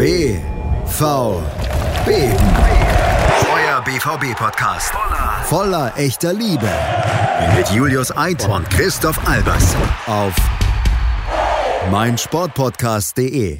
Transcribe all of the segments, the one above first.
BVB. Euer BVB-Podcast. Voller echter Liebe. Mit Julius Eid und Christoph Albers. Auf meinsportpodcast.de.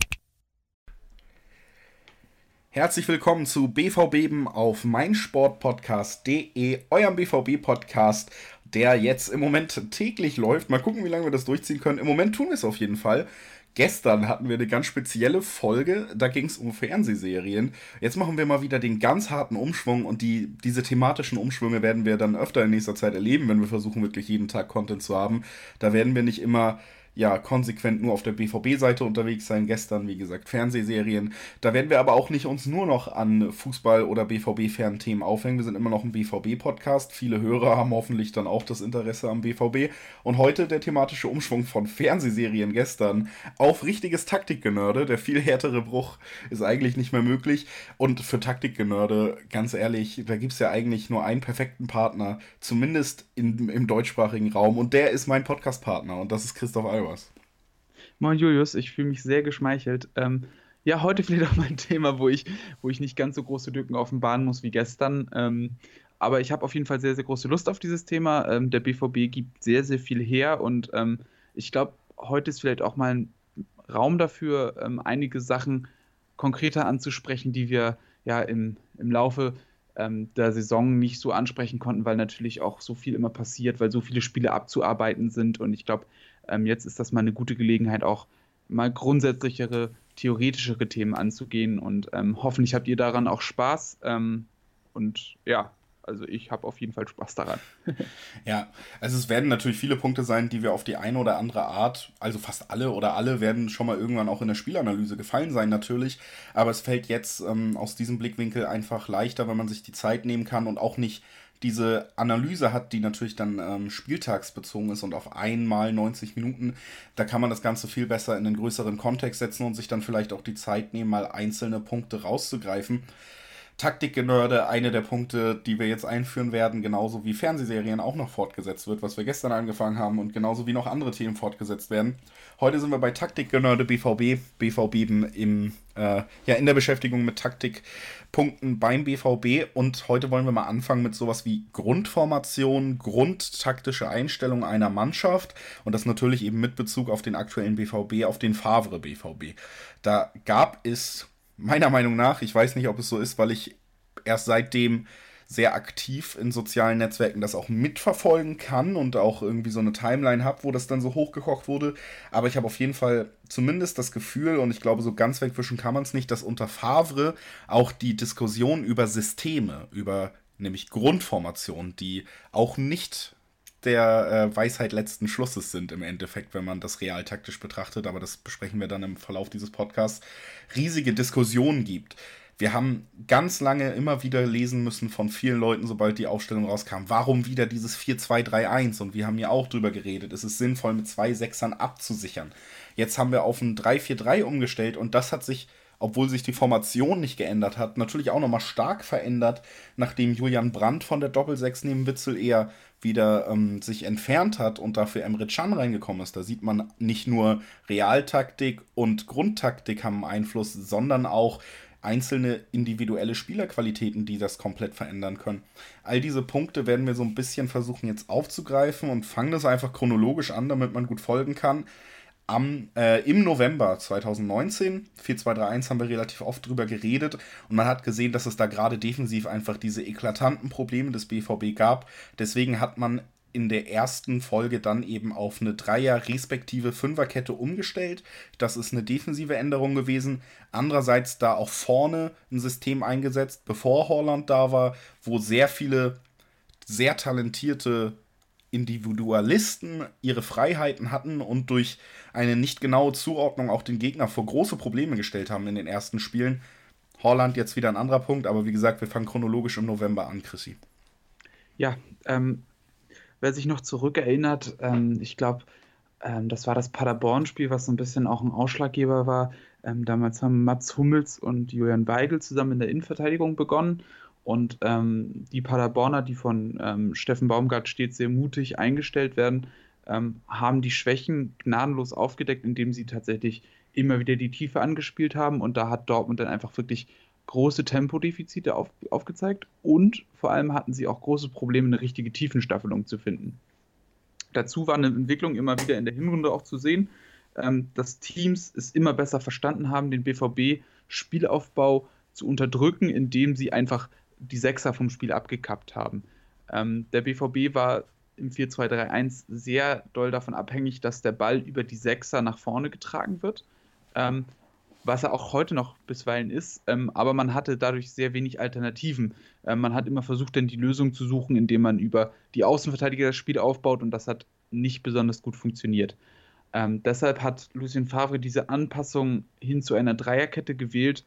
Herzlich willkommen zu BVB auf meinsportpodcast.de, eurem BVB-Podcast, der jetzt im Moment täglich läuft. Mal gucken, wie lange wir das durchziehen können. Im Moment tun wir es auf jeden Fall. Gestern hatten wir eine ganz spezielle Folge, da ging es um Fernsehserien. Jetzt machen wir mal wieder den ganz harten Umschwung und die, diese thematischen Umschwünge werden wir dann öfter in nächster Zeit erleben, wenn wir versuchen, wirklich jeden Tag Content zu haben. Da werden wir nicht immer ja konsequent nur auf der BVB-Seite unterwegs sein. Gestern, wie gesagt, Fernsehserien. Da werden wir aber auch nicht uns nur noch an Fußball- oder BVB-fernen Themen aufhängen. Wir sind immer noch ein BVB-Podcast. Viele Hörer haben hoffentlich dann auch das Interesse am BVB. Und heute der thematische Umschwung von Fernsehserien gestern auf richtiges Taktikgenörde. Der viel härtere Bruch ist eigentlich nicht mehr möglich. Und für Taktikgenörde, ganz ehrlich, da gibt es ja eigentlich nur einen perfekten Partner, zumindest in, im deutschsprachigen Raum. Und der ist mein Podcast-Partner. Und das ist Christoph Albert was. Moin Julius, ich fühle mich sehr geschmeichelt. Ähm, ja, heute vielleicht auch mein Thema, wo ich, wo ich nicht ganz so große Lücken offenbaren muss wie gestern. Ähm, aber ich habe auf jeden Fall sehr, sehr große Lust auf dieses Thema. Ähm, der BVB gibt sehr, sehr viel her und ähm, ich glaube, heute ist vielleicht auch mal ein Raum dafür, ähm, einige Sachen konkreter anzusprechen, die wir ja im, im Laufe ähm, der Saison nicht so ansprechen konnten, weil natürlich auch so viel immer passiert, weil so viele Spiele abzuarbeiten sind. Und ich glaube, ähm, jetzt ist das mal eine gute Gelegenheit, auch mal grundsätzlichere, theoretischere Themen anzugehen. Und ähm, hoffentlich habt ihr daran auch Spaß. Ähm, und ja, also ich habe auf jeden Fall Spaß daran. ja, also es werden natürlich viele Punkte sein, die wir auf die eine oder andere Art, also fast alle oder alle werden schon mal irgendwann auch in der Spielanalyse gefallen sein natürlich, aber es fällt jetzt ähm, aus diesem Blickwinkel einfach leichter, wenn man sich die Zeit nehmen kann und auch nicht diese Analyse hat, die natürlich dann ähm, spieltagsbezogen ist und auf einmal 90 Minuten, da kann man das Ganze viel besser in einen größeren Kontext setzen und sich dann vielleicht auch die Zeit nehmen, mal einzelne Punkte rauszugreifen. Taktikgenörde, eine der Punkte, die wir jetzt einführen werden, genauso wie Fernsehserien auch noch fortgesetzt wird, was wir gestern angefangen haben und genauso wie noch andere Themen fortgesetzt werden. Heute sind wir bei Taktikgenörde BVB, BVB im, äh, ja, in der Beschäftigung mit Taktikpunkten beim BVB und heute wollen wir mal anfangen mit sowas wie Grundformation, grundtaktische Einstellung einer Mannschaft und das natürlich eben mit Bezug auf den aktuellen BVB, auf den Favre BVB. Da gab es meiner Meinung nach, ich weiß nicht, ob es so ist, weil ich erst seitdem sehr aktiv in sozialen Netzwerken das auch mitverfolgen kann und auch irgendwie so eine Timeline habe, wo das dann so hochgekocht wurde. Aber ich habe auf jeden Fall zumindest das Gefühl, und ich glaube, so ganz wegwischen kann man es nicht, dass unter Favre auch die Diskussion über Systeme, über nämlich Grundformationen, die auch nicht der äh, Weisheit letzten Schlusses sind im Endeffekt, wenn man das realtaktisch betrachtet, aber das besprechen wir dann im Verlauf dieses Podcasts, riesige Diskussionen gibt. Wir haben ganz lange immer wieder lesen müssen von vielen Leuten, sobald die Aufstellung rauskam, warum wieder dieses 4-2-3-1 und wir haben ja auch drüber geredet, es ist sinnvoll mit zwei Sechsern abzusichern. Jetzt haben wir auf ein 3-4-3 umgestellt und das hat sich obwohl sich die Formation nicht geändert hat, natürlich auch nochmal stark verändert, nachdem Julian Brandt von der Doppelsechs neben Witzel eher wieder ähm, sich entfernt hat und dafür Emre Can reingekommen ist. Da sieht man nicht nur Realtaktik und Grundtaktik haben Einfluss, sondern auch einzelne individuelle Spielerqualitäten, die das komplett verändern können. All diese Punkte werden wir so ein bisschen versuchen jetzt aufzugreifen und fangen das einfach chronologisch an, damit man gut folgen kann am, äh, im November 2019, 4-2-3-1 haben wir relativ oft drüber geredet und man hat gesehen, dass es da gerade defensiv einfach diese eklatanten Probleme des BVB gab. Deswegen hat man in der ersten Folge dann eben auf eine Dreier- respektive Fünferkette umgestellt. Das ist eine defensive Änderung gewesen. Andererseits da auch vorne ein System eingesetzt, bevor Holland da war, wo sehr viele sehr talentierte Individualisten ihre Freiheiten hatten und durch eine nicht genaue Zuordnung auch den Gegner vor große Probleme gestellt haben in den ersten Spielen. Holland jetzt wieder ein anderer Punkt, aber wie gesagt, wir fangen chronologisch im November an, Chrissy. Ja, ähm, wer sich noch zurückerinnert, ähm, ich glaube, ähm, das war das Paderborn-Spiel, was so ein bisschen auch ein Ausschlaggeber war. Ähm, damals haben Mats Hummels und Julian Weigel zusammen in der Innenverteidigung begonnen und ähm, die Paderborner, die von ähm, Steffen Baumgart stets sehr mutig eingestellt werden, ähm, haben die Schwächen gnadenlos aufgedeckt, indem sie tatsächlich immer wieder die Tiefe angespielt haben und da hat Dortmund dann einfach wirklich große Tempodefizite auf, aufgezeigt und vor allem hatten sie auch große Probleme, eine richtige Tiefenstaffelung zu finden. Dazu war eine Entwicklung immer wieder in der Hinrunde auch zu sehen, ähm, dass Teams es immer besser verstanden haben, den BVB-Spielaufbau zu unterdrücken, indem sie einfach die Sechser vom Spiel abgekappt haben. Ähm, der BVB war im 4-2-3-1 sehr doll davon abhängig, dass der Ball über die Sechser nach vorne getragen wird. Ähm, was er auch heute noch bisweilen ist, ähm, aber man hatte dadurch sehr wenig Alternativen. Ähm, man hat immer versucht, dann die Lösung zu suchen, indem man über die Außenverteidiger das Spiel aufbaut und das hat nicht besonders gut funktioniert. Ähm, deshalb hat Lucien Favre diese Anpassung hin zu einer Dreierkette gewählt,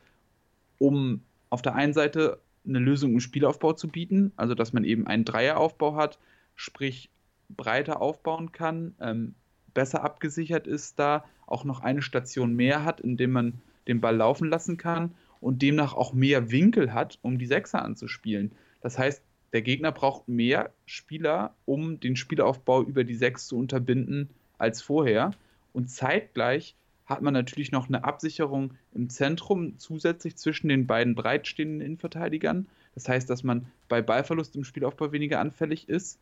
um auf der einen Seite eine Lösung im Spielaufbau zu bieten, also dass man eben einen Dreieraufbau hat, sprich breiter aufbauen kann, ähm, besser abgesichert ist da, auch noch eine Station mehr hat, indem man den Ball laufen lassen kann und demnach auch mehr Winkel hat, um die Sechser anzuspielen. Das heißt, der Gegner braucht mehr Spieler, um den Spielaufbau über die Sechs zu unterbinden als vorher. Und zeitgleich hat man natürlich noch eine Absicherung im Zentrum zusätzlich zwischen den beiden breitstehenden Innenverteidigern. Das heißt, dass man bei Ballverlust im Spielaufbau weniger anfällig ist.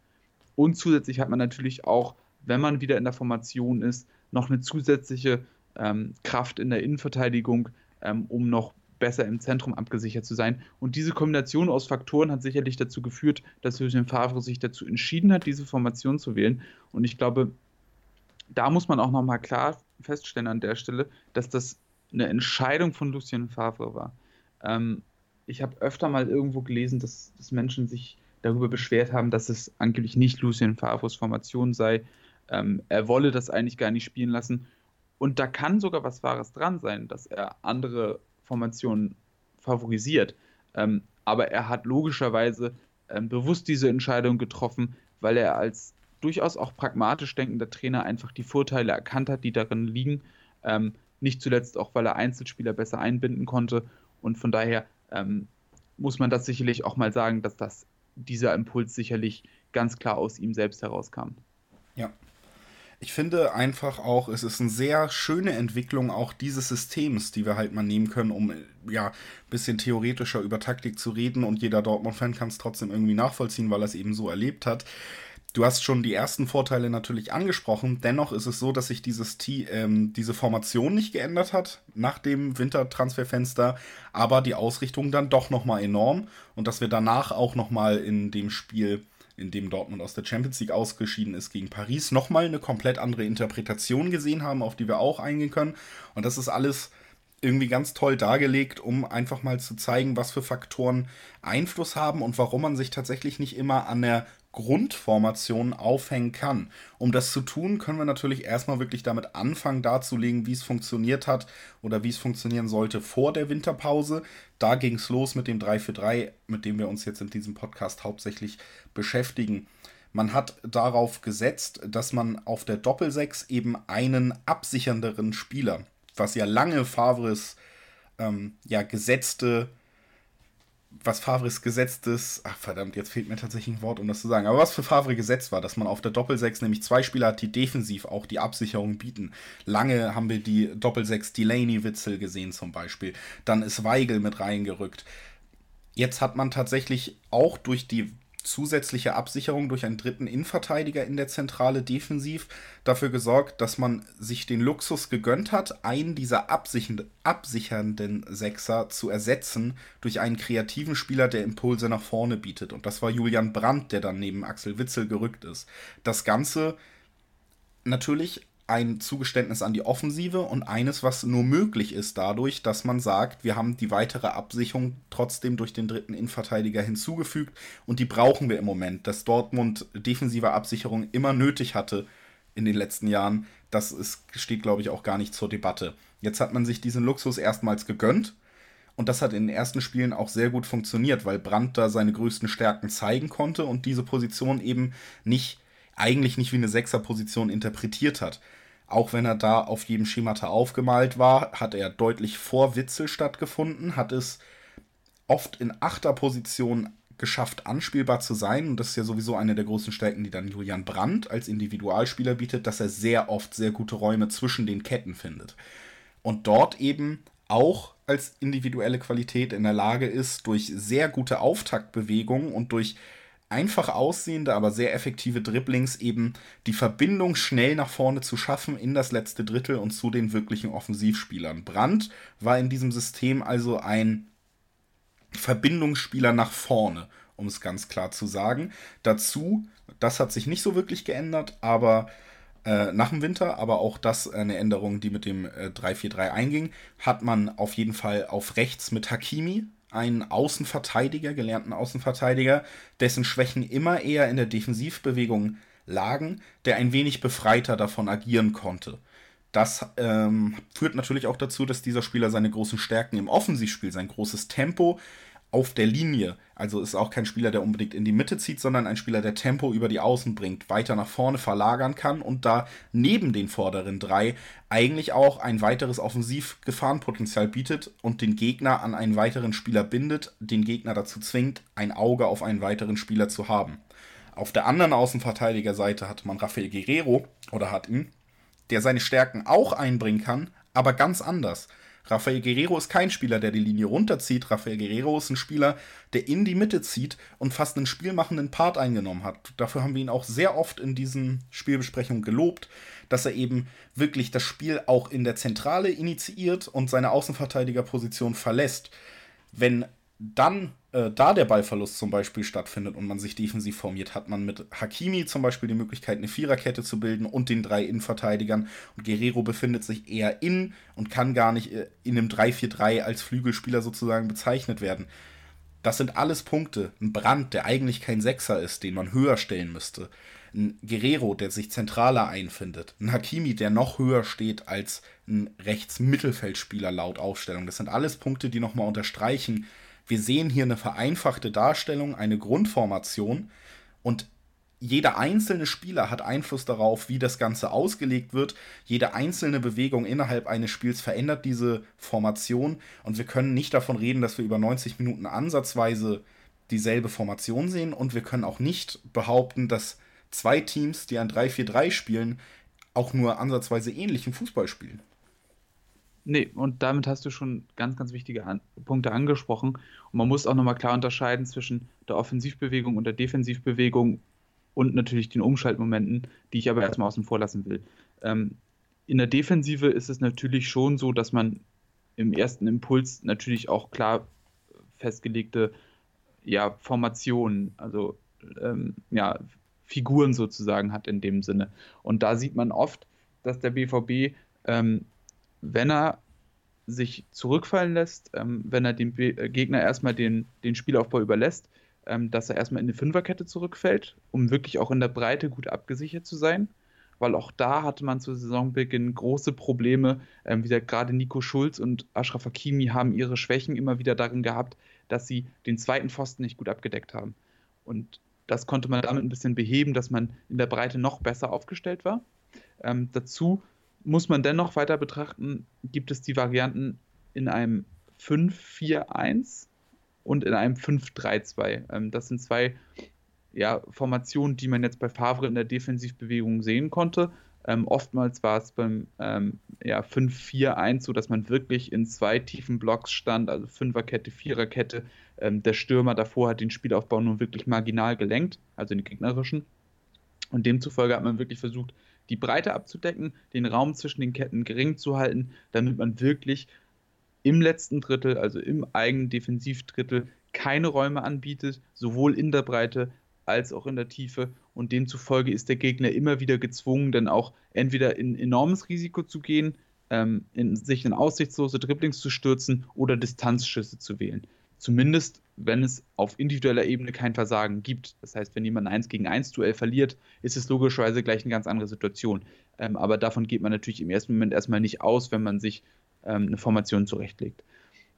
Und zusätzlich hat man natürlich auch, wenn man wieder in der Formation ist, noch eine zusätzliche ähm, Kraft in der Innenverteidigung, ähm, um noch besser im Zentrum abgesichert zu sein. Und diese Kombination aus Faktoren hat sicherlich dazu geführt, dass Lucien Favre sich dazu entschieden hat, diese Formation zu wählen. Und ich glaube, da muss man auch nochmal klar feststellen an der Stelle, dass das eine Entscheidung von Lucien Favre war. Ähm, ich habe öfter mal irgendwo gelesen, dass, dass, Menschen sich darüber beschwert haben, dass es angeblich nicht Lucien Favres Formation sei. Ähm, er wolle das eigentlich gar nicht spielen lassen. Und da kann sogar was Wahres dran sein, dass er andere Formationen favorisiert. Ähm, aber er hat logischerweise ähm, bewusst diese Entscheidung getroffen, weil er als durchaus auch pragmatisch denkender Trainer einfach die Vorteile erkannt hat, die darin liegen. Ähm, nicht zuletzt auch, weil er Einzelspieler besser einbinden konnte. Und von daher ähm, muss man das sicherlich auch mal sagen, dass das, dieser Impuls sicherlich ganz klar aus ihm selbst herauskam. Ja. Ich finde einfach auch, es ist eine sehr schöne Entwicklung auch dieses Systems, die wir halt mal nehmen können, um ja ein bisschen theoretischer über Taktik zu reden und jeder Dortmund-Fan kann es trotzdem irgendwie nachvollziehen, weil er es eben so erlebt hat. Du hast schon die ersten Vorteile natürlich angesprochen. Dennoch ist es so, dass sich dieses T ähm, diese Formation nicht geändert hat nach dem Wintertransferfenster, aber die Ausrichtung dann doch nochmal enorm und dass wir danach auch nochmal in dem Spiel, in dem Dortmund aus der Champions League ausgeschieden ist gegen Paris, nochmal eine komplett andere Interpretation gesehen haben, auf die wir auch eingehen können. Und das ist alles irgendwie ganz toll dargelegt, um einfach mal zu zeigen, was für Faktoren Einfluss haben und warum man sich tatsächlich nicht immer an der Grundformationen aufhängen kann. Um das zu tun, können wir natürlich erstmal wirklich damit anfangen, darzulegen, wie es funktioniert hat oder wie es funktionieren sollte vor der Winterpause. Da ging es los mit dem 3-4-3, mit dem wir uns jetzt in diesem Podcast hauptsächlich beschäftigen. Man hat darauf gesetzt, dass man auf der Doppelsechs eben einen absichernderen Spieler, was ja lange Favres ähm, ja, gesetzte was Favres gesetztes, ach verdammt, jetzt fehlt mir tatsächlich ein Wort, um das zu sagen, aber was für Favre gesetzt war, dass man auf der Doppelsechs nämlich zwei Spieler hat, die defensiv auch die Absicherung bieten. Lange haben wir die Doppelsechs Delaney-Witzel gesehen zum Beispiel. Dann ist Weigel mit reingerückt. Jetzt hat man tatsächlich auch durch die zusätzliche Absicherung durch einen dritten Innenverteidiger in der Zentrale defensiv dafür gesorgt, dass man sich den Luxus gegönnt hat, einen dieser absichernden Sechser zu ersetzen durch einen kreativen Spieler, der Impulse nach vorne bietet. Und das war Julian Brandt, der dann neben Axel Witzel gerückt ist. Das Ganze natürlich ein Zugeständnis an die Offensive und eines, was nur möglich ist dadurch, dass man sagt, wir haben die weitere Absicherung trotzdem durch den dritten Innenverteidiger hinzugefügt und die brauchen wir im Moment, dass Dortmund defensive Absicherung immer nötig hatte in den letzten Jahren. Das ist, steht, glaube ich, auch gar nicht zur Debatte. Jetzt hat man sich diesen Luxus erstmals gegönnt und das hat in den ersten Spielen auch sehr gut funktioniert, weil Brandt da seine größten Stärken zeigen konnte und diese Position eben nicht eigentlich nicht wie eine Sechserposition interpretiert hat. Auch wenn er da auf jedem Schemata aufgemalt war, hat er deutlich vor Witzel stattgefunden, hat es oft in Achterposition geschafft, anspielbar zu sein. Und das ist ja sowieso eine der großen Stärken, die dann Julian Brandt als Individualspieler bietet, dass er sehr oft sehr gute Räume zwischen den Ketten findet. und dort eben auch als individuelle Qualität in der Lage ist, durch sehr gute Auftaktbewegungen und durch einfach aussehende, aber sehr effektive Dribblings eben die Verbindung schnell nach vorne zu schaffen in das letzte Drittel und zu den wirklichen Offensivspielern. Brandt war in diesem System also ein Verbindungsspieler nach vorne, um es ganz klar zu sagen. Dazu, das hat sich nicht so wirklich geändert, aber äh, nach dem Winter, aber auch das eine Änderung, die mit dem äh, 3-4-3 einging, hat man auf jeden Fall auf rechts mit Hakimi einen Außenverteidiger, gelernten Außenverteidiger, dessen Schwächen immer eher in der Defensivbewegung lagen, der ein wenig befreiter davon agieren konnte. Das ähm, führt natürlich auch dazu, dass dieser Spieler seine großen Stärken im Offensivspiel, sein großes Tempo, auf der Linie. Also ist auch kein Spieler, der unbedingt in die Mitte zieht, sondern ein Spieler, der Tempo über die Außen bringt, weiter nach vorne verlagern kann und da neben den vorderen drei eigentlich auch ein weiteres Offensivgefahrenpotenzial bietet und den Gegner an einen weiteren Spieler bindet, den Gegner dazu zwingt, ein Auge auf einen weiteren Spieler zu haben. Auf der anderen Außenverteidigerseite hat man Rafael Guerrero oder hat ihn, der seine Stärken auch einbringen kann, aber ganz anders. Rafael Guerrero ist kein Spieler, der die Linie runterzieht. Rafael Guerrero ist ein Spieler, der in die Mitte zieht und fast einen spielmachenden Part eingenommen hat. Dafür haben wir ihn auch sehr oft in diesen Spielbesprechungen gelobt, dass er eben wirklich das Spiel auch in der Zentrale initiiert und seine Außenverteidigerposition verlässt. Wenn dann äh, da der Ballverlust zum Beispiel stattfindet und man sich defensiv formiert, hat man mit Hakimi zum Beispiel die Möglichkeit, eine Viererkette zu bilden und den drei Innenverteidigern. Und Guerrero befindet sich eher in und kann gar nicht äh, in einem 3-4-3 als Flügelspieler sozusagen bezeichnet werden. Das sind alles Punkte. Ein Brand, der eigentlich kein Sechser ist, den man höher stellen müsste. Ein Guerrero, der sich zentraler einfindet. Ein Hakimi, der noch höher steht als ein Rechts-Mittelfeldspieler laut Aufstellung. Das sind alles Punkte, die nochmal unterstreichen, wir sehen hier eine vereinfachte Darstellung, eine Grundformation und jeder einzelne Spieler hat Einfluss darauf, wie das Ganze ausgelegt wird. Jede einzelne Bewegung innerhalb eines Spiels verändert diese Formation und wir können nicht davon reden, dass wir über 90 Minuten ansatzweise dieselbe Formation sehen und wir können auch nicht behaupten, dass zwei Teams, die ein 3-4-3 spielen, auch nur ansatzweise ähnlichen Fußball spielen. Nee, und damit hast du schon ganz, ganz wichtige An Punkte angesprochen. Und man muss auch nochmal klar unterscheiden zwischen der Offensivbewegung und der Defensivbewegung und natürlich den Umschaltmomenten, die ich aber erstmal außen vor lassen will. Ähm, in der Defensive ist es natürlich schon so, dass man im ersten Impuls natürlich auch klar festgelegte ja, Formationen, also ähm, ja, Figuren sozusagen hat in dem Sinne. Und da sieht man oft, dass der BVB wenn er sich zurückfallen lässt, ähm, wenn er dem Be äh, Gegner erstmal den, den Spielaufbau überlässt, ähm, dass er erstmal in eine Fünferkette zurückfällt, um wirklich auch in der Breite gut abgesichert zu sein. Weil auch da hatte man zu Saisonbeginn große Probleme. Ähm, gesagt, gerade Nico Schulz und Ashraf Hakimi haben ihre Schwächen immer wieder darin gehabt, dass sie den zweiten Pfosten nicht gut abgedeckt haben. Und das konnte man damit ein bisschen beheben, dass man in der Breite noch besser aufgestellt war. Ähm, dazu muss man dennoch weiter betrachten, gibt es die Varianten in einem 5-4-1 und in einem 5-3-2. Ähm, das sind zwei ja, Formationen, die man jetzt bei Favre in der Defensivbewegung sehen konnte. Ähm, oftmals war es beim ähm, ja, 5-4-1 so, dass man wirklich in zwei tiefen Blocks stand, also Fünferkette, Viererkette. Ähm, der Stürmer davor hat den Spielaufbau nur wirklich marginal gelenkt, also den gegnerischen. Und demzufolge hat man wirklich versucht, die Breite abzudecken, den Raum zwischen den Ketten gering zu halten, damit man wirklich im letzten Drittel, also im eigenen Defensivdrittel, keine Räume anbietet, sowohl in der Breite als auch in der Tiefe. Und demzufolge ist der Gegner immer wieder gezwungen, dann auch entweder in enormes Risiko zu gehen, ähm, in, sich in aussichtslose Dribblings zu stürzen oder Distanzschüsse zu wählen. Zumindest, wenn es auf individueller Ebene kein Versagen gibt. Das heißt, wenn jemand ein 1 gegen 1 Duell verliert, ist es logischerweise gleich eine ganz andere Situation. Ähm, aber davon geht man natürlich im ersten Moment erstmal nicht aus, wenn man sich ähm, eine Formation zurechtlegt.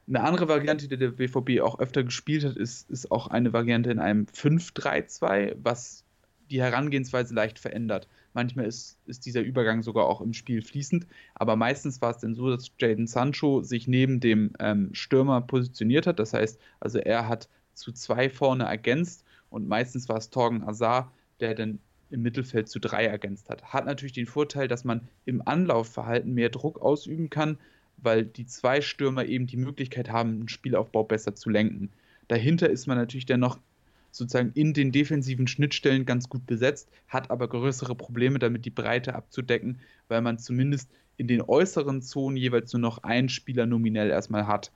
Eine andere Variante, die der BVB auch öfter gespielt hat, ist, ist auch eine Variante in einem 5-3-2, was die Herangehensweise leicht verändert. Manchmal ist, ist dieser Übergang sogar auch im Spiel fließend, aber meistens war es dann so, dass Jaden Sancho sich neben dem ähm, Stürmer positioniert hat. Das heißt, also er hat zu zwei vorne ergänzt und meistens war es Torgen Azar, der dann im Mittelfeld zu drei ergänzt hat. Hat natürlich den Vorteil, dass man im Anlaufverhalten mehr Druck ausüben kann, weil die zwei Stürmer eben die Möglichkeit haben, den Spielaufbau besser zu lenken. Dahinter ist man natürlich dann noch sozusagen in den defensiven Schnittstellen ganz gut besetzt, hat aber größere Probleme damit, die Breite abzudecken, weil man zumindest in den äußeren Zonen jeweils nur noch einen Spieler nominell erstmal hat.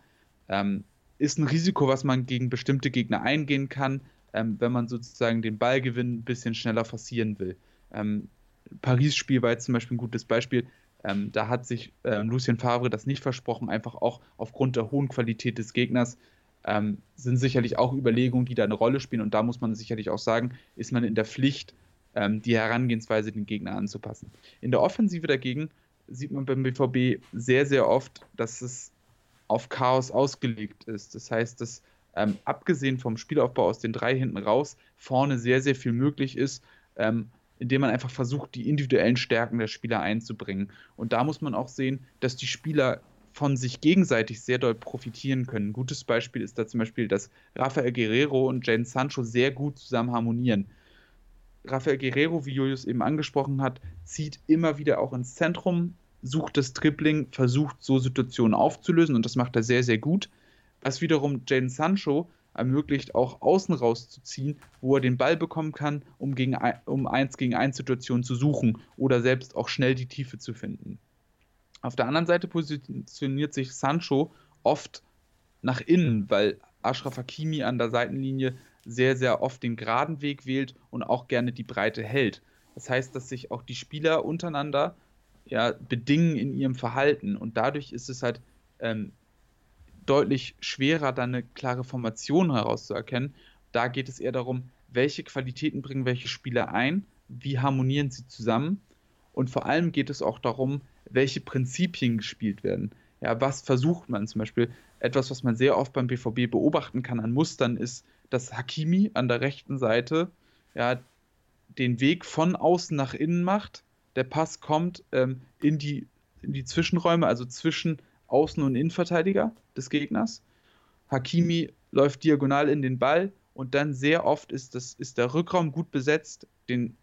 Ähm, ist ein Risiko, was man gegen bestimmte Gegner eingehen kann, ähm, wenn man sozusagen den Ballgewinn ein bisschen schneller forcieren will. Ähm, Paris-Spiel war jetzt zum Beispiel ein gutes Beispiel. Ähm, da hat sich äh, Lucien Favre das nicht versprochen, einfach auch aufgrund der hohen Qualität des Gegners. Ähm, sind sicherlich auch Überlegungen, die da eine Rolle spielen. Und da muss man sicherlich auch sagen, ist man in der Pflicht, ähm, die Herangehensweise den Gegner anzupassen. In der Offensive dagegen sieht man beim BVB sehr, sehr oft, dass es auf Chaos ausgelegt ist. Das heißt, dass ähm, abgesehen vom Spielaufbau aus den drei hinten raus vorne sehr, sehr viel möglich ist. Ähm, indem man einfach versucht, die individuellen Stärken der Spieler einzubringen. Und da muss man auch sehen, dass die Spieler von sich gegenseitig sehr doll profitieren können. Ein gutes Beispiel ist da zum Beispiel, dass Rafael Guerrero und Jane Sancho sehr gut zusammen harmonieren. Rafael Guerrero, wie Julius eben angesprochen hat, zieht immer wieder auch ins Zentrum, sucht das Dribbling, versucht so Situationen aufzulösen und das macht er sehr, sehr gut. Was wiederum Jane Sancho ermöglicht, auch außen rauszuziehen, wo er den Ball bekommen kann, um, gegen, um 1 gegen 1 Situationen zu suchen oder selbst auch schnell die Tiefe zu finden. Auf der anderen Seite positioniert sich Sancho oft nach innen, weil Ashraf Hakimi an der Seitenlinie sehr, sehr oft den geraden Weg wählt und auch gerne die Breite hält. Das heißt, dass sich auch die Spieler untereinander ja, bedingen in ihrem Verhalten und dadurch ist es halt ähm, deutlich schwerer, dann eine klare Formation herauszuerkennen. Da geht es eher darum, welche Qualitäten bringen welche Spieler ein, wie harmonieren sie zusammen und vor allem geht es auch darum, welche Prinzipien gespielt werden. Ja, was versucht man zum Beispiel? Etwas, was man sehr oft beim BVB beobachten kann an Mustern, ist, dass Hakimi an der rechten Seite ja, den Weg von außen nach innen macht. Der Pass kommt ähm, in, die, in die Zwischenräume, also zwischen Außen- und Innenverteidiger des Gegners. Hakimi läuft diagonal in den Ball und dann sehr oft ist, das, ist der Rückraum gut besetzt, den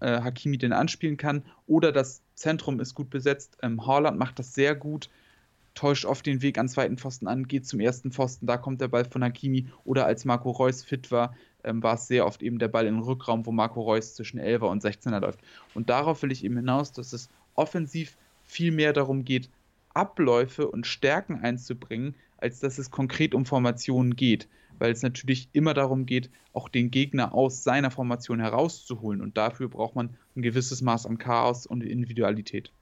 äh, Hakimi den anspielen kann, oder das Zentrum ist gut besetzt. Ähm, Haaland macht das sehr gut, täuscht oft den Weg an zweiten Pfosten an, geht zum ersten Pfosten, da kommt der Ball von Hakimi. Oder als Marco Reus fit war, ähm, war es sehr oft eben der Ball im Rückraum, wo Marco Reus zwischen 11er und 16er läuft. Und darauf will ich eben hinaus, dass es offensiv viel mehr darum geht, Abläufe und Stärken einzubringen, als dass es konkret um Formationen geht, weil es natürlich immer darum geht, auch den Gegner aus seiner Formation herauszuholen und dafür braucht man ein gewisses Maß an Chaos und Individualität.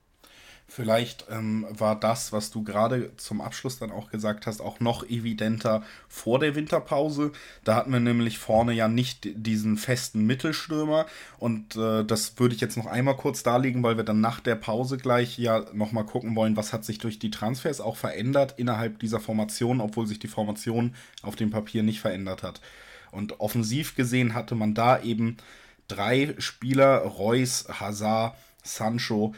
Vielleicht ähm, war das, was du gerade zum Abschluss dann auch gesagt hast, auch noch evidenter vor der Winterpause. Da hatten wir nämlich vorne ja nicht diesen festen Mittelstürmer. Und äh, das würde ich jetzt noch einmal kurz darlegen, weil wir dann nach der Pause gleich ja nochmal gucken wollen, was hat sich durch die Transfers auch verändert innerhalb dieser Formation, obwohl sich die Formation auf dem Papier nicht verändert hat. Und offensiv gesehen hatte man da eben drei Spieler, Reus, Hazard, Sancho,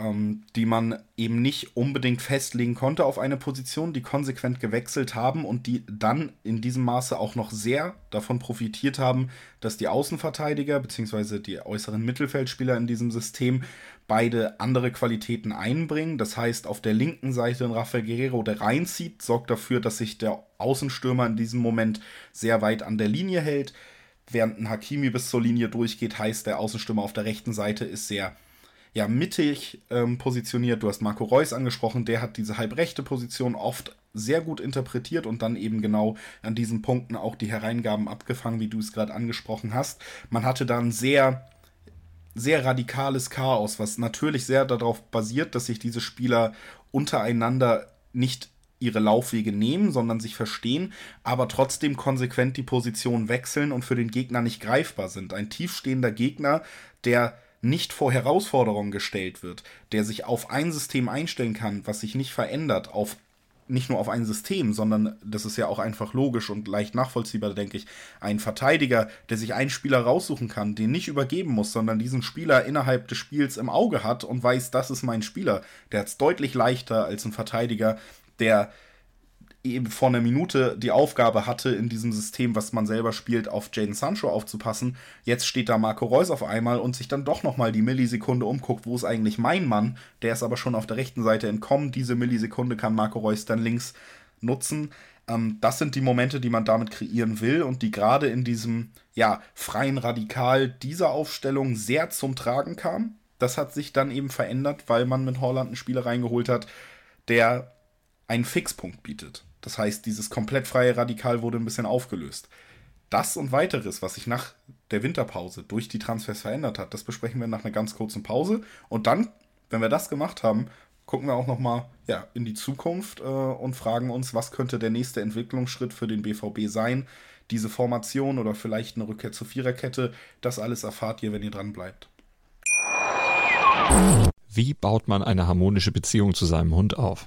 ähm, die man eben nicht unbedingt festlegen konnte auf eine Position, die konsequent gewechselt haben und die dann in diesem Maße auch noch sehr davon profitiert haben, dass die Außenverteidiger bzw. die äußeren Mittelfeldspieler in diesem System beide andere Qualitäten einbringen. Das heißt, auf der linken Seite ein Rafael Guerrero, der reinzieht, sorgt dafür, dass sich der Außenstürmer in diesem Moment sehr weit an der Linie hält. Während ein Hakimi bis zur Linie durchgeht, heißt der Außenstürmer auf der rechten Seite ist sehr ja mittig ähm, positioniert. Du hast Marco Reus angesprochen, der hat diese halbrechte Position oft sehr gut interpretiert und dann eben genau an diesen Punkten auch die Hereingaben abgefangen, wie du es gerade angesprochen hast. Man hatte dann sehr sehr radikales Chaos, was natürlich sehr darauf basiert, dass sich diese Spieler untereinander nicht ihre Laufwege nehmen, sondern sich verstehen, aber trotzdem konsequent die Position wechseln und für den Gegner nicht greifbar sind. Ein tiefstehender Gegner, der nicht vor Herausforderungen gestellt wird, der sich auf ein System einstellen kann, was sich nicht verändert, auf nicht nur auf ein System, sondern das ist ja auch einfach logisch und leicht nachvollziehbar, denke ich. Ein Verteidiger, der sich einen Spieler raussuchen kann, den nicht übergeben muss, sondern diesen Spieler innerhalb des Spiels im Auge hat und weiß, das ist mein Spieler, der hat es deutlich leichter als ein Verteidiger, der eben vor einer Minute die Aufgabe hatte, in diesem System, was man selber spielt, auf Jaden Sancho aufzupassen. Jetzt steht da Marco Reus auf einmal und sich dann doch nochmal die Millisekunde umguckt, wo ist eigentlich mein Mann? Der ist aber schon auf der rechten Seite entkommen. Diese Millisekunde kann Marco Reus dann links nutzen. Ähm, das sind die Momente, die man damit kreieren will und die gerade in diesem ja, freien Radikal dieser Aufstellung sehr zum Tragen kam. Das hat sich dann eben verändert, weil man mit Holland einen Spieler reingeholt hat, der einen Fixpunkt bietet. Das heißt, dieses komplett freie Radikal wurde ein bisschen aufgelöst. Das und weiteres, was sich nach der Winterpause durch die Transfers verändert hat, das besprechen wir nach einer ganz kurzen Pause. Und dann, wenn wir das gemacht haben, gucken wir auch nochmal ja, in die Zukunft äh, und fragen uns, was könnte der nächste Entwicklungsschritt für den BVB sein. Diese Formation oder vielleicht eine Rückkehr zur Viererkette, das alles erfahrt ihr, wenn ihr dran bleibt. Wie baut man eine harmonische Beziehung zu seinem Hund auf?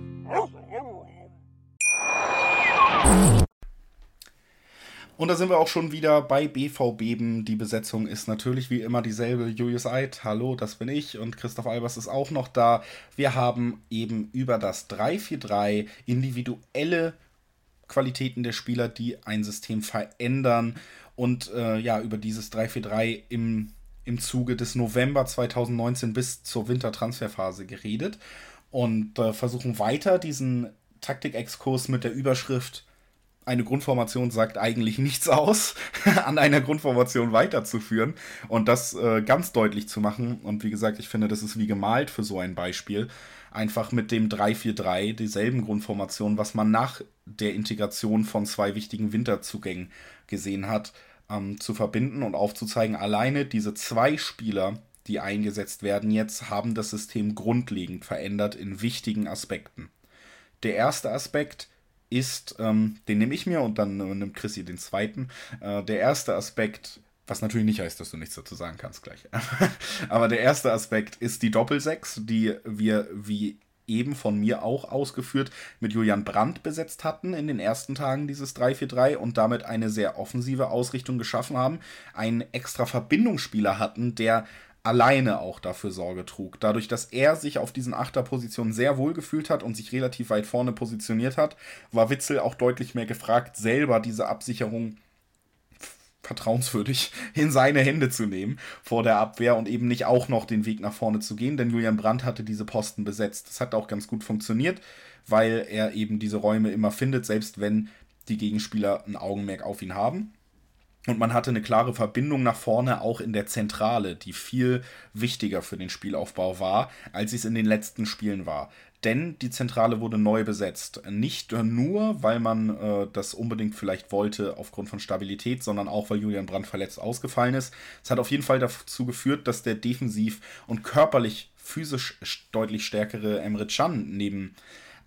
Und da sind wir auch schon wieder bei BVB. Die Besetzung ist natürlich wie immer dieselbe. Julius Eid, hallo, das bin ich. Und Christoph Albers ist auch noch da. Wir haben eben über das 3-4-3 individuelle Qualitäten der Spieler, die ein System verändern. Und äh, ja, über dieses 3-4-3 im, im Zuge des November 2019 bis zur Wintertransferphase geredet. Und äh, versuchen weiter diesen Taktikexkurs mit der Überschrift eine Grundformation sagt eigentlich nichts aus, an einer Grundformation weiterzuführen und das äh, ganz deutlich zu machen. Und wie gesagt, ich finde, das ist wie gemalt für so ein Beispiel. Einfach mit dem 3-4-3, dieselben Grundformationen, was man nach der Integration von zwei wichtigen Winterzugängen gesehen hat, ähm, zu verbinden und aufzuzeigen, alleine diese zwei Spieler, die eingesetzt werden jetzt, haben das System grundlegend verändert in wichtigen Aspekten. Der erste Aspekt, ist, ähm, den nehme ich mir und dann äh, nimmt Chrissy den zweiten. Äh, der erste Aspekt, was natürlich nicht heißt, dass du nichts dazu sagen kannst gleich. Aber der erste Aspekt ist die Doppelsechs, die wir wie eben von mir auch ausgeführt mit Julian Brandt besetzt hatten in den ersten Tagen dieses 3-4-3 und damit eine sehr offensive Ausrichtung geschaffen haben, einen extra Verbindungsspieler hatten, der alleine auch dafür Sorge trug. Dadurch, dass er sich auf diesen Achterpositionen sehr wohl gefühlt hat und sich relativ weit vorne positioniert hat, war Witzel auch deutlich mehr gefragt, selber diese Absicherung vertrauenswürdig in seine Hände zu nehmen vor der Abwehr und eben nicht auch noch den Weg nach vorne zu gehen, denn Julian Brandt hatte diese Posten besetzt. Das hat auch ganz gut funktioniert, weil er eben diese Räume immer findet, selbst wenn die Gegenspieler ein Augenmerk auf ihn haben. Und man hatte eine klare Verbindung nach vorne auch in der Zentrale, die viel wichtiger für den Spielaufbau war, als es in den letzten Spielen war. Denn die Zentrale wurde neu besetzt. Nicht nur, weil man äh, das unbedingt vielleicht wollte aufgrund von Stabilität, sondern auch, weil Julian Brandt verletzt ausgefallen ist. Es hat auf jeden Fall dazu geführt, dass der defensiv und körperlich physisch deutlich stärkere Emre Can neben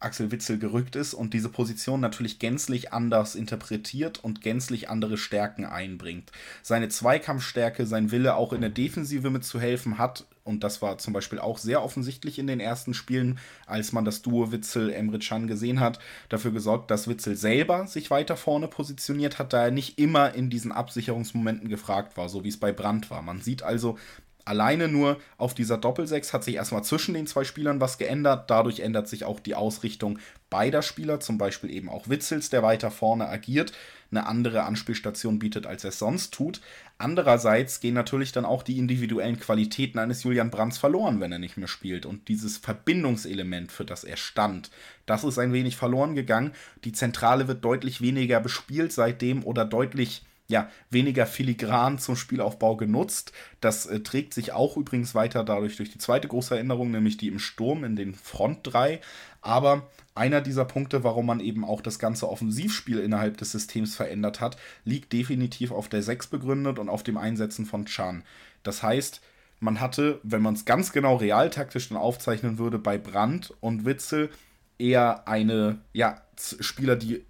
Axel Witzel gerückt ist und diese Position natürlich gänzlich anders interpretiert und gänzlich andere Stärken einbringt. Seine Zweikampfstärke, sein Wille auch in der Defensive mitzuhelfen hat, und das war zum Beispiel auch sehr offensichtlich in den ersten Spielen, als man das Duo Witzel-Emre Can gesehen hat, dafür gesorgt, dass Witzel selber sich weiter vorne positioniert hat, da er nicht immer in diesen Absicherungsmomenten gefragt war, so wie es bei Brandt war. Man sieht also, alleine nur auf dieser Doppelsechs hat sich erstmal zwischen den zwei Spielern was geändert. Dadurch ändert sich auch die Ausrichtung beider Spieler, zum Beispiel eben auch Witzels, der weiter vorne agiert, eine andere Anspielstation bietet, als er es sonst tut. Andererseits gehen natürlich dann auch die individuellen Qualitäten eines Julian Brands verloren, wenn er nicht mehr spielt. Und dieses Verbindungselement, für das er stand, das ist ein wenig verloren gegangen. Die Zentrale wird deutlich weniger bespielt seitdem oder deutlich ja, weniger filigran zum Spielaufbau genutzt. Das äh, trägt sich auch übrigens weiter dadurch durch die zweite große Änderung, nämlich die im Sturm in den Front 3. Aber einer dieser Punkte, warum man eben auch das ganze Offensivspiel innerhalb des Systems verändert hat, liegt definitiv auf der 6 begründet und auf dem Einsetzen von Chan. Das heißt, man hatte, wenn man es ganz genau realtaktisch dann aufzeichnen würde, bei Brandt und Witzel eher eine, ja, Spieler, die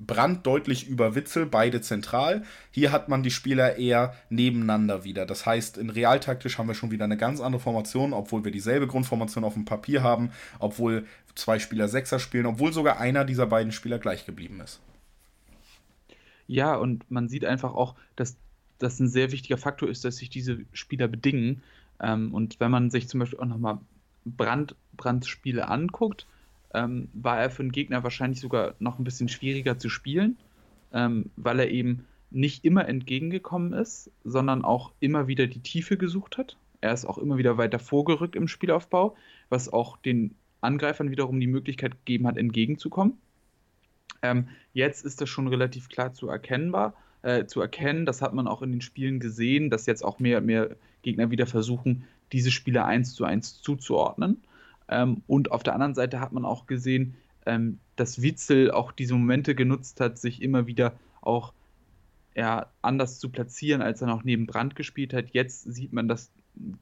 Brand deutlich über Witzel, beide zentral. Hier hat man die Spieler eher nebeneinander wieder. Das heißt, in realtaktisch haben wir schon wieder eine ganz andere Formation, obwohl wir dieselbe Grundformation auf dem Papier haben, obwohl zwei Spieler Sechser spielen, obwohl sogar einer dieser beiden Spieler gleich geblieben ist. Ja, und man sieht einfach auch, dass das ein sehr wichtiger Faktor ist, dass sich diese Spieler bedingen. Ähm, und wenn man sich zum Beispiel auch nochmal Brand, Brandspiele anguckt, ähm, war er für den Gegner wahrscheinlich sogar noch ein bisschen schwieriger zu spielen, ähm, weil er eben nicht immer entgegengekommen ist, sondern auch immer wieder die Tiefe gesucht hat. Er ist auch immer wieder weiter vorgerückt im Spielaufbau, was auch den Angreifern wiederum die Möglichkeit gegeben hat, entgegenzukommen. Ähm, jetzt ist das schon relativ klar zu erkennbar, äh, zu erkennen. Das hat man auch in den Spielen gesehen, dass jetzt auch mehr und mehr Gegner wieder versuchen, diese Spieler eins zu eins zuzuordnen. Ähm, und auf der anderen Seite hat man auch gesehen, ähm, dass Witzel auch diese Momente genutzt hat, sich immer wieder auch ja, anders zu platzieren, als er noch neben Brand gespielt hat. Jetzt sieht man, dass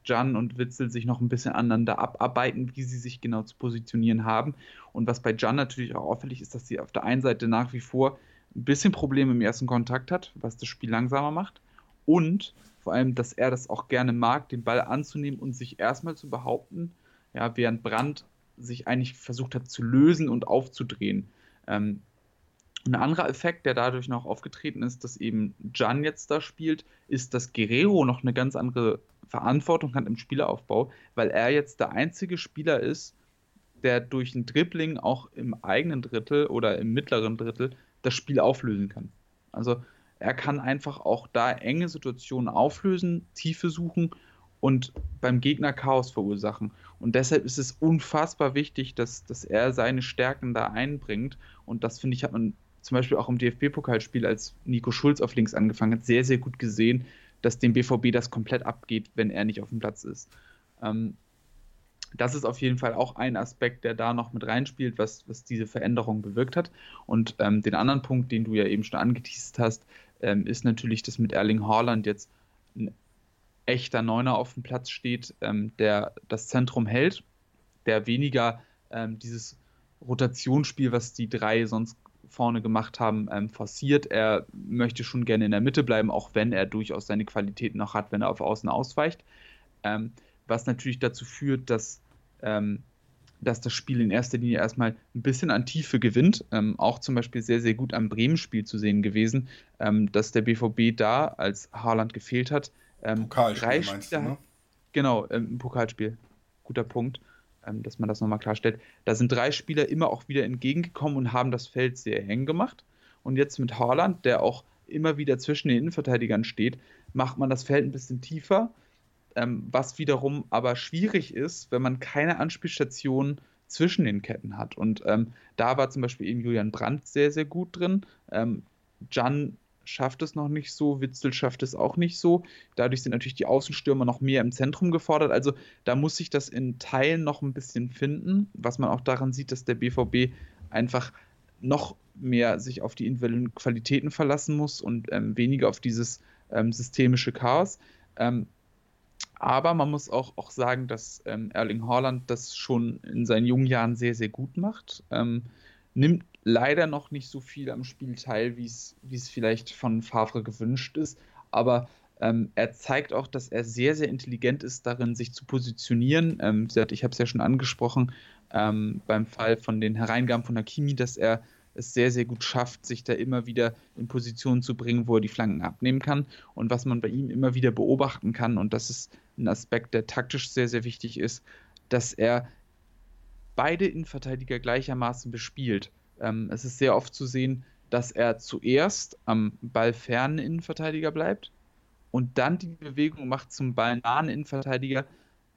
Jan und Witzel sich noch ein bisschen aneinander abarbeiten, wie sie sich genau zu positionieren haben. Und was bei Jan natürlich auch auffällig ist, dass sie auf der einen Seite nach wie vor ein bisschen Probleme im ersten Kontakt hat, was das Spiel langsamer macht. Und vor allem, dass er das auch gerne mag, den Ball anzunehmen und sich erstmal zu behaupten, ja, während Brand sich eigentlich versucht hat zu lösen und aufzudrehen. Ähm, ein anderer Effekt, der dadurch noch aufgetreten ist, dass eben Jan jetzt da spielt, ist, dass Guerrero noch eine ganz andere Verantwortung hat im Spielaufbau, weil er jetzt der einzige Spieler ist, der durch ein Dribbling auch im eigenen Drittel oder im mittleren Drittel das Spiel auflösen kann. Also er kann einfach auch da enge Situationen auflösen, Tiefe suchen und beim Gegner Chaos verursachen. Und deshalb ist es unfassbar wichtig, dass, dass er seine Stärken da einbringt. Und das finde ich, hat man zum Beispiel auch im DFB-Pokalspiel, als Nico Schulz auf links angefangen hat, sehr, sehr gut gesehen, dass dem BVB das komplett abgeht, wenn er nicht auf dem Platz ist. Ähm, das ist auf jeden Fall auch ein Aspekt, der da noch mit reinspielt, was, was diese Veränderung bewirkt hat. Und ähm, den anderen Punkt, den du ja eben schon angeteased hast, ähm, ist natürlich, dass mit Erling Haaland jetzt ein echter Neuner auf dem Platz steht, ähm, der das Zentrum hält, der weniger ähm, dieses Rotationsspiel, was die drei sonst vorne gemacht haben, ähm, forciert. Er möchte schon gerne in der Mitte bleiben, auch wenn er durchaus seine Qualitäten noch hat, wenn er auf Außen ausweicht. Ähm, was natürlich dazu führt, dass, ähm, dass das Spiel in erster Linie erstmal ein bisschen an Tiefe gewinnt. Ähm, auch zum Beispiel sehr, sehr gut am Bremen-Spiel zu sehen gewesen, dass der BVB da, als Haaland gefehlt hat, ähm, Pokalspiel meinst du, ne? Genau, im Pokalspiel. Guter Punkt ähm, dass man das nochmal klarstellt. Da sind drei Spieler immer auch wieder entgegengekommen und haben das Feld sehr eng gemacht. Und jetzt mit Haaland, der auch immer wieder zwischen den Innenverteidigern steht, macht man das Feld ein bisschen tiefer, ähm, was wiederum aber schwierig ist, wenn man keine Anspielstation zwischen den Ketten hat. Und ähm, da war zum Beispiel eben Julian Brandt sehr, sehr gut drin. Ähm, Jan schafft es noch nicht so, Witzel schafft es auch nicht so. Dadurch sind natürlich die Außenstürmer noch mehr im Zentrum gefordert. Also da muss sich das in Teilen noch ein bisschen finden, was man auch daran sieht, dass der BVB einfach noch mehr sich auf die individuellen Qualitäten verlassen muss und ähm, weniger auf dieses ähm, systemische Chaos. Ähm, aber man muss auch, auch sagen, dass ähm, Erling Haaland das schon in seinen jungen Jahren sehr, sehr gut macht. Ähm, nimmt leider noch nicht so viel am Spiel teil, wie es vielleicht von Favre gewünscht ist. Aber ähm, er zeigt auch, dass er sehr, sehr intelligent ist darin, sich zu positionieren. Ähm, ich habe es ja schon angesprochen ähm, beim Fall von den Hereingaben von Hakimi, dass er es sehr, sehr gut schafft, sich da immer wieder in Positionen zu bringen, wo er die Flanken abnehmen kann. Und was man bei ihm immer wieder beobachten kann, und das ist ein Aspekt, der taktisch sehr, sehr wichtig ist, dass er beide Innenverteidiger gleichermaßen bespielt. Ähm, es ist sehr oft zu sehen, dass er zuerst am ballfernen Innenverteidiger bleibt und dann die Bewegung macht zum ballnahen Innenverteidiger,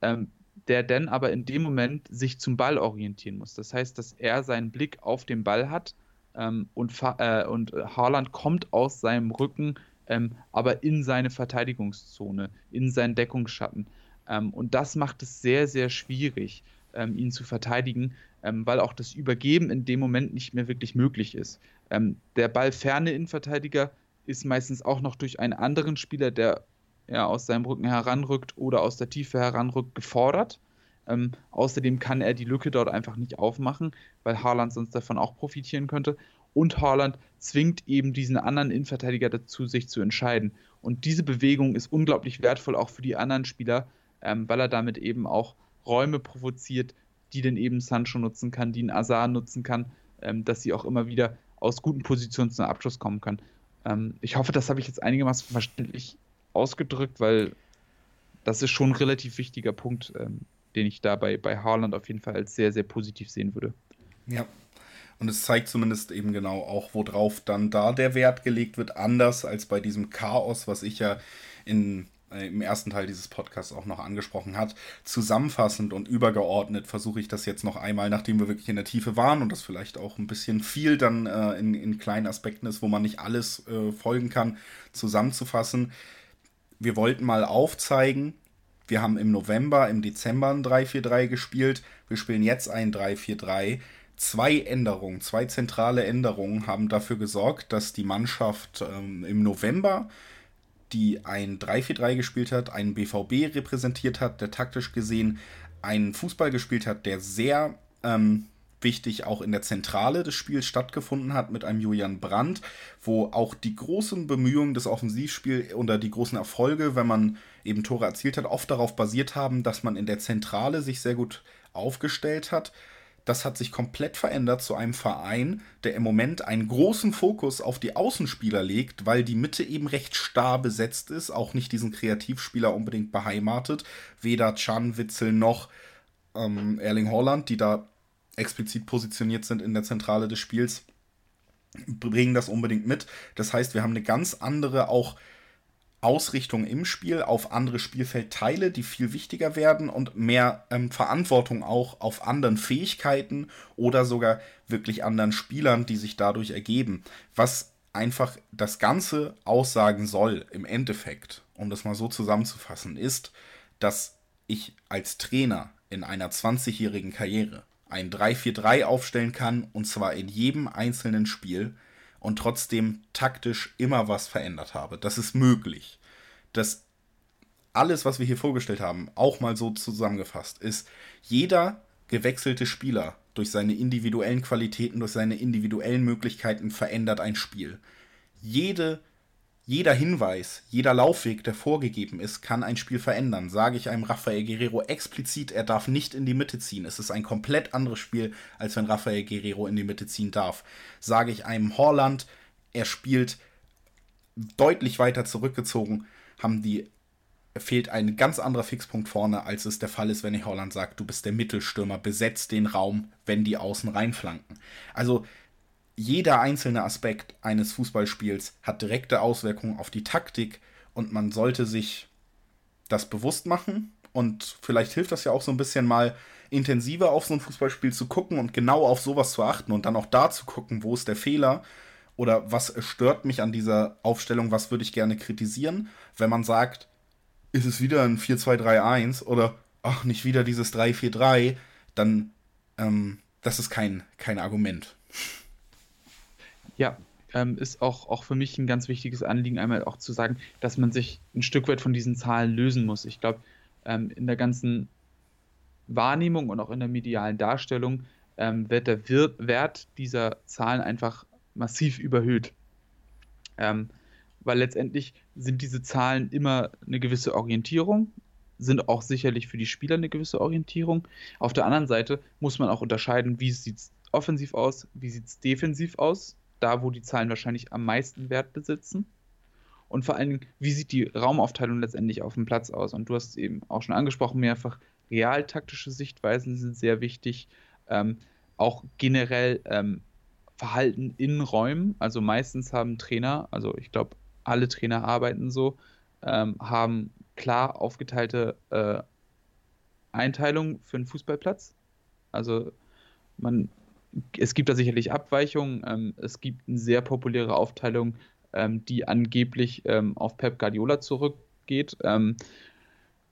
ähm, der dann aber in dem Moment sich zum Ball orientieren muss. Das heißt, dass er seinen Blick auf den Ball hat ähm, und, äh, und Haaland kommt aus seinem Rücken, ähm, aber in seine Verteidigungszone, in seinen Deckungsschatten. Ähm, und das macht es sehr, sehr schwierig, ähm, ihn zu verteidigen, ähm, weil auch das Übergeben in dem Moment nicht mehr wirklich möglich ist. Ähm, der ballferne Innenverteidiger ist meistens auch noch durch einen anderen Spieler, der ja, aus seinem Rücken heranrückt oder aus der Tiefe heranrückt, gefordert. Ähm, außerdem kann er die Lücke dort einfach nicht aufmachen, weil Haaland sonst davon auch profitieren könnte. und Haaland zwingt eben diesen anderen Innenverteidiger dazu, sich zu entscheiden. Und diese Bewegung ist unglaublich wertvoll auch für die anderen Spieler, ähm, weil er damit eben auch Räume provoziert, die dann eben Sancho nutzen kann, die ein Azar nutzen kann, ähm, dass sie auch immer wieder aus guten Positionen zum Abschluss kommen kann. Ähm, ich hoffe, das habe ich jetzt einigermaßen verständlich ausgedrückt, weil das ist schon ein relativ wichtiger Punkt, ähm, den ich da bei, bei Haaland auf jeden Fall als sehr, sehr positiv sehen würde. Ja. Und es zeigt zumindest eben genau auch, worauf dann da der Wert gelegt wird, anders als bei diesem Chaos, was ich ja in im ersten Teil dieses Podcasts auch noch angesprochen hat. Zusammenfassend und übergeordnet versuche ich das jetzt noch einmal, nachdem wir wirklich in der Tiefe waren und das vielleicht auch ein bisschen viel dann äh, in, in, kleinen Aspekten ist, wo man nicht alles äh, folgen kann, zusammenzufassen. Wir wollten mal aufzeigen, wir haben im November, im Dezember ein 3-4-3 gespielt, wir spielen jetzt ein 3-4-3 zwei Änderungen, zwei zentrale Änderungen haben dafür gesorgt, dass die Mannschaft ähm, im November die ein 3-4-3 gespielt hat, einen BVB repräsentiert hat, der taktisch gesehen einen Fußball gespielt hat, der sehr ähm, wichtig auch in der Zentrale des Spiels stattgefunden hat mit einem Julian Brandt, wo auch die großen Bemühungen des Offensivspiels oder die großen Erfolge, wenn man eben Tore erzielt hat, oft darauf basiert haben, dass man in der Zentrale sich sehr gut aufgestellt hat das hat sich komplett verändert zu einem Verein, der im Moment einen großen Fokus auf die Außenspieler legt, weil die Mitte eben recht starr besetzt ist, auch nicht diesen Kreativspieler unbedingt beheimatet. Weder Chan, Witzel noch ähm, Erling Holland, die da explizit positioniert sind in der Zentrale des Spiels, bringen das unbedingt mit. Das heißt, wir haben eine ganz andere auch Ausrichtung im Spiel auf andere Spielfeldteile, die viel wichtiger werden und mehr ähm, Verantwortung auch auf anderen Fähigkeiten oder sogar wirklich anderen Spielern, die sich dadurch ergeben. Was einfach das Ganze aussagen soll im Endeffekt, um das mal so zusammenzufassen, ist, dass ich als Trainer in einer 20-jährigen Karriere ein 3-4-3 aufstellen kann und zwar in jedem einzelnen Spiel und trotzdem taktisch immer was verändert habe. Das ist möglich. Das alles, was wir hier vorgestellt haben, auch mal so zusammengefasst, ist jeder gewechselte Spieler durch seine individuellen Qualitäten, durch seine individuellen Möglichkeiten verändert ein Spiel. Jede jeder Hinweis, jeder Laufweg, der vorgegeben ist, kann ein Spiel verändern. Sage ich einem Rafael Guerrero explizit, er darf nicht in die Mitte ziehen. Es ist ein komplett anderes Spiel, als wenn Rafael Guerrero in die Mitte ziehen darf. Sage ich einem Horland, er spielt deutlich weiter zurückgezogen, haben die fehlt ein ganz anderer Fixpunkt vorne, als es der Fall ist, wenn ich Holland sagt, du bist der Mittelstürmer, besetzt den Raum, wenn die außen reinflanken. Also jeder einzelne Aspekt eines Fußballspiels hat direkte Auswirkungen auf die Taktik und man sollte sich das bewusst machen und vielleicht hilft das ja auch so ein bisschen mal intensiver auf so ein Fußballspiel zu gucken und genau auf sowas zu achten und dann auch da zu gucken, wo ist der Fehler oder was stört mich an dieser Aufstellung, was würde ich gerne kritisieren, wenn man sagt, ist es wieder ein 4-2-3-1 oder ach, nicht wieder dieses 3-4-3, dann ähm, das ist kein, kein Argument. Ja, ähm, ist auch, auch für mich ein ganz wichtiges Anliegen, einmal auch zu sagen, dass man sich ein Stück weit von diesen Zahlen lösen muss. Ich glaube, ähm, in der ganzen Wahrnehmung und auch in der medialen Darstellung ähm, wird der Wir Wert dieser Zahlen einfach massiv überhöht. Ähm, weil letztendlich sind diese Zahlen immer eine gewisse Orientierung, sind auch sicherlich für die Spieler eine gewisse Orientierung. Auf der anderen Seite muss man auch unterscheiden, wie sieht es offensiv aus, wie sieht es defensiv aus da, wo die Zahlen wahrscheinlich am meisten Wert besitzen. Und vor allen Dingen, wie sieht die Raumaufteilung letztendlich auf dem Platz aus? Und du hast eben auch schon angesprochen, mehrfach realtaktische Sichtweisen sind sehr wichtig. Ähm, auch generell ähm, Verhalten in Räumen. Also meistens haben Trainer, also ich glaube, alle Trainer arbeiten so, ähm, haben klar aufgeteilte äh, Einteilungen für einen Fußballplatz. Also man es gibt da sicherlich Abweichungen. Ähm, es gibt eine sehr populäre Aufteilung, ähm, die angeblich ähm, auf Pep Guardiola zurückgeht. Ähm,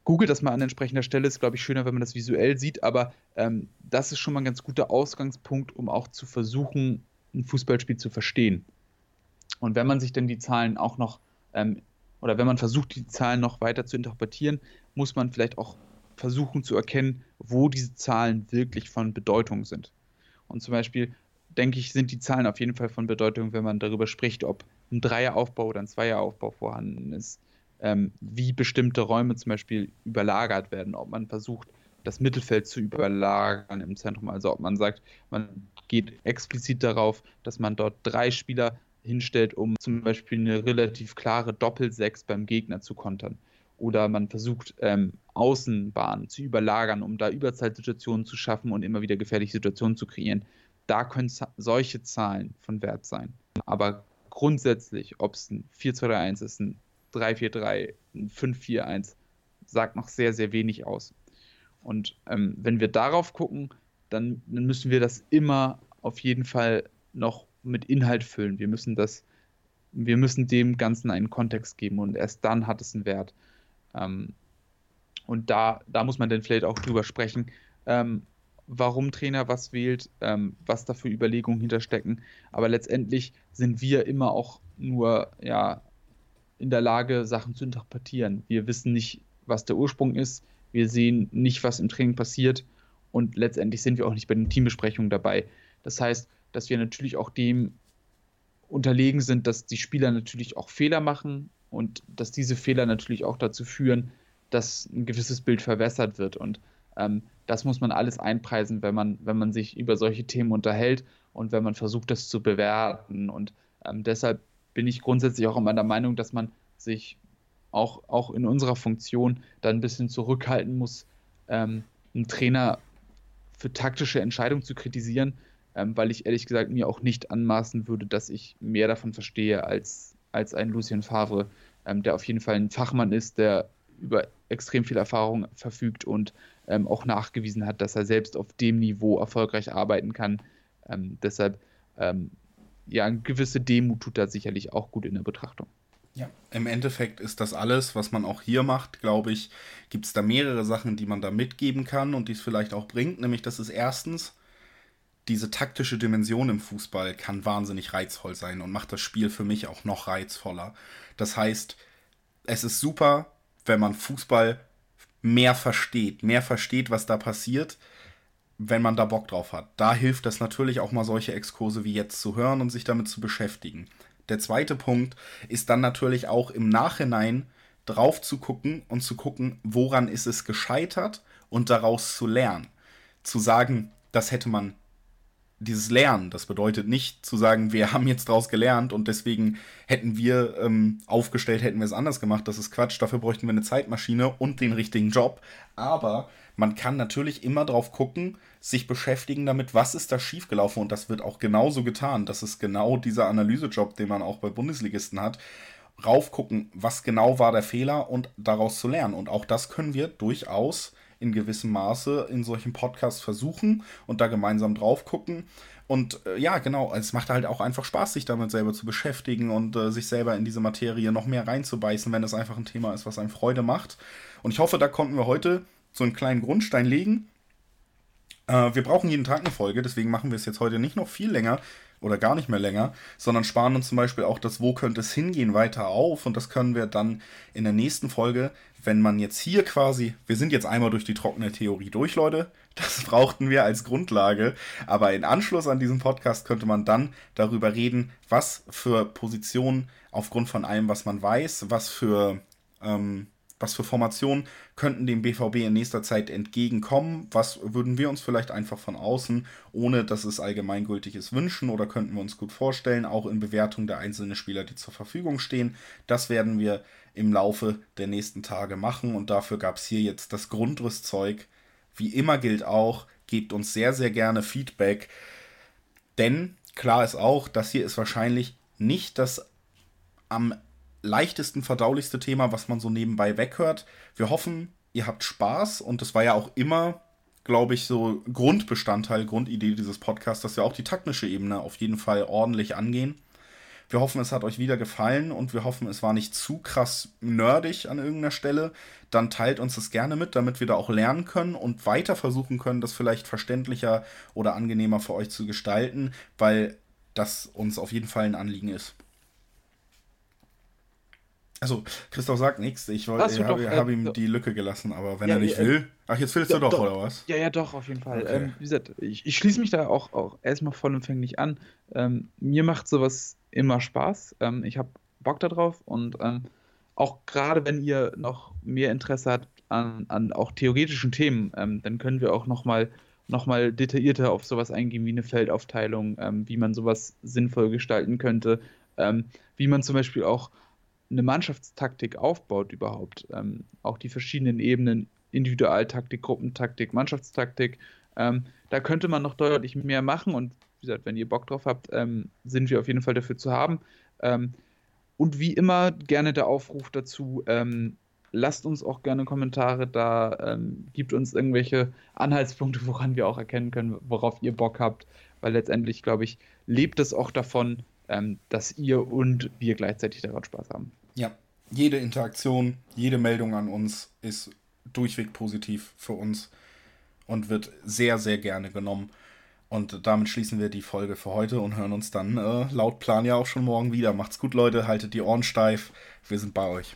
Google das mal an entsprechender Stelle, ist, glaube ich, schöner, wenn man das visuell sieht, aber ähm, das ist schon mal ein ganz guter Ausgangspunkt, um auch zu versuchen, ein Fußballspiel zu verstehen. Und wenn man sich dann die Zahlen auch noch, oder wenn man versucht, die Zahlen noch weiter zu interpretieren, muss man vielleicht auch versuchen zu erkennen, wo diese Zahlen wirklich von Bedeutung sind. Und zum Beispiel denke ich, sind die Zahlen auf jeden Fall von Bedeutung, wenn man darüber spricht, ob ein Dreieraufbau oder ein Zweieraufbau vorhanden ist, ähm, wie bestimmte Räume zum Beispiel überlagert werden, ob man versucht, das Mittelfeld zu überlagern im Zentrum, also ob man sagt, man geht explizit darauf, dass man dort drei Spieler hinstellt, um zum Beispiel eine relativ klare Doppelsechs beim Gegner zu kontern. Oder man versucht, ähm, Außenbahnen zu überlagern, um da Überzeitsituationen zu schaffen und immer wieder gefährliche Situationen zu kreieren. Da können solche Zahlen von Wert sein. Aber grundsätzlich, ob es ein 4-2-3-1 ist, ein 3-4-3, ein 5-4-1, sagt noch sehr, sehr wenig aus. Und ähm, wenn wir darauf gucken, dann, dann müssen wir das immer auf jeden Fall noch mit Inhalt füllen. Wir müssen das, wir müssen dem Ganzen einen Kontext geben und erst dann hat es einen Wert. Ähm, und da, da muss man dann vielleicht auch drüber sprechen, ähm, warum Trainer was wählt, ähm, was da für Überlegungen hinterstecken. Aber letztendlich sind wir immer auch nur ja, in der Lage, Sachen zu interpretieren. Wir wissen nicht, was der Ursprung ist. Wir sehen nicht, was im Training passiert. Und letztendlich sind wir auch nicht bei den Teambesprechungen dabei. Das heißt, dass wir natürlich auch dem unterlegen sind, dass die Spieler natürlich auch Fehler machen und dass diese Fehler natürlich auch dazu führen, dass ein gewisses Bild verwässert wird. Und ähm, das muss man alles einpreisen, wenn man, wenn man sich über solche Themen unterhält und wenn man versucht, das zu bewerten. Und ähm, deshalb bin ich grundsätzlich auch immer der Meinung, dass man sich auch, auch in unserer Funktion da ein bisschen zurückhalten muss, ähm, einen Trainer für taktische Entscheidungen zu kritisieren, ähm, weil ich ehrlich gesagt mir auch nicht anmaßen würde, dass ich mehr davon verstehe als, als ein Lucien Favre, ähm, der auf jeden Fall ein Fachmann ist, der über extrem viel Erfahrung verfügt und ähm, auch nachgewiesen hat, dass er selbst auf dem Niveau erfolgreich arbeiten kann. Ähm, deshalb, ähm, ja, eine gewisse Demut tut da sicherlich auch gut in der Betrachtung. Ja, im Endeffekt ist das alles, was man auch hier macht, glaube ich, gibt es da mehrere Sachen, die man da mitgeben kann und die es vielleicht auch bringt. Nämlich, das ist erstens, diese taktische Dimension im Fußball kann wahnsinnig reizvoll sein und macht das Spiel für mich auch noch reizvoller. Das heißt, es ist super, wenn man Fußball mehr versteht, mehr versteht, was da passiert, wenn man da Bock drauf hat. Da hilft es natürlich auch mal solche Exkurse wie jetzt zu hören und sich damit zu beschäftigen. Der zweite Punkt ist dann natürlich auch im Nachhinein drauf zu gucken und zu gucken, woran ist es gescheitert und daraus zu lernen. Zu sagen, das hätte man dieses Lernen. Das bedeutet nicht zu sagen, wir haben jetzt daraus gelernt und deswegen hätten wir ähm, aufgestellt, hätten wir es anders gemacht. Das ist Quatsch. Dafür bräuchten wir eine Zeitmaschine und den richtigen Job. Aber man kann natürlich immer drauf gucken, sich beschäftigen damit, was ist da schiefgelaufen und das wird auch genauso getan. Das ist genau dieser Analysejob, den man auch bei Bundesligisten hat. Raufgucken, was genau war der Fehler und daraus zu lernen. Und auch das können wir durchaus in gewissem Maße in solchen Podcasts versuchen und da gemeinsam drauf gucken. Und äh, ja, genau, es macht halt auch einfach Spaß, sich damit selber zu beschäftigen und äh, sich selber in diese Materie noch mehr reinzubeißen, wenn es einfach ein Thema ist, was einem Freude macht. Und ich hoffe, da konnten wir heute so einen kleinen Grundstein legen. Äh, wir brauchen jeden Tag eine Folge, deswegen machen wir es jetzt heute nicht noch viel länger oder gar nicht mehr länger, sondern sparen uns zum Beispiel auch das Wo könnte es hingehen weiter auf. Und das können wir dann in der nächsten Folge, wenn man jetzt hier quasi, wir sind jetzt einmal durch die trockene Theorie durch, Leute, das brauchten wir als Grundlage, aber in Anschluss an diesen Podcast könnte man dann darüber reden, was für Positionen aufgrund von allem, was man weiß, was für ähm, was für Formationen könnten dem BVB in nächster Zeit entgegenkommen? Was würden wir uns vielleicht einfach von außen, ohne dass es allgemeingültig ist, wünschen oder könnten wir uns gut vorstellen, auch in Bewertung der einzelnen Spieler, die zur Verfügung stehen? Das werden wir im Laufe der nächsten Tage machen und dafür gab es hier jetzt das Grundrüstzeug. Wie immer gilt auch, gebt uns sehr, sehr gerne Feedback, denn klar ist auch, das hier ist wahrscheinlich nicht das am leichtesten verdaulichste Thema, was man so nebenbei weghört. Wir hoffen, ihr habt Spaß und es war ja auch immer, glaube ich, so Grundbestandteil, Grundidee dieses Podcasts, dass wir auch die taktische Ebene auf jeden Fall ordentlich angehen. Wir hoffen, es hat euch wieder gefallen und wir hoffen, es war nicht zu krass nerdig an irgendeiner Stelle. Dann teilt uns das gerne mit, damit wir da auch lernen können und weiter versuchen können, das vielleicht verständlicher oder angenehmer für euch zu gestalten, weil das uns auf jeden Fall ein Anliegen ist. Also, Christoph sagt nichts. Ich, ich habe hab ihm die Lücke gelassen, aber wenn ja, er nicht äh, will. Ach, jetzt willst du doch, doch, oder was? Ja, ja, doch, auf jeden Fall. Okay. Ähm, wie gesagt, ich, ich schließe mich da auch, auch erstmal vollumfänglich an. Ähm, mir macht sowas immer Spaß. Ähm, ich habe Bock darauf und ähm, auch gerade wenn ihr noch mehr Interesse habt an, an auch theoretischen Themen, ähm, dann können wir auch nochmal noch mal detaillierter auf sowas eingehen, wie eine Feldaufteilung, ähm, wie man sowas sinnvoll gestalten könnte, wie man zum Beispiel auch eine Mannschaftstaktik aufbaut überhaupt. auch die verschiedenen Ebenen Individualtaktik, Gruppentaktik, Mannschaftstaktik. Ähm, da könnte man noch deutlich mehr machen und wie gesagt, wenn ihr Bock drauf habt, ähm, sind wir auf jeden Fall dafür zu haben. Ähm, und wie immer gerne der Aufruf dazu, ähm, lasst uns auch gerne Kommentare da, ähm, gibt uns irgendwelche Anhaltspunkte, woran wir auch erkennen können, worauf ihr Bock habt, weil letztendlich, glaube ich, lebt es auch davon, ähm, dass ihr und wir gleichzeitig daran Spaß haben. Ja, jede Interaktion, jede Meldung an uns ist durchweg positiv für uns und wird sehr, sehr gerne genommen. Und damit schließen wir die Folge für heute und hören uns dann äh, laut Plan ja auch schon morgen wieder. Macht's gut, Leute, haltet die Ohren steif. Wir sind bei euch.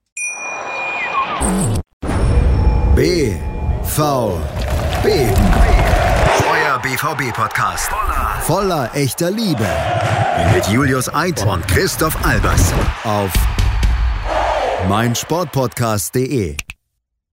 B V B Euer BVB-Podcast. Voller, voller echter Liebe. Mit Julius Eid und Christoph Albers. Auf meinsportpodcast.de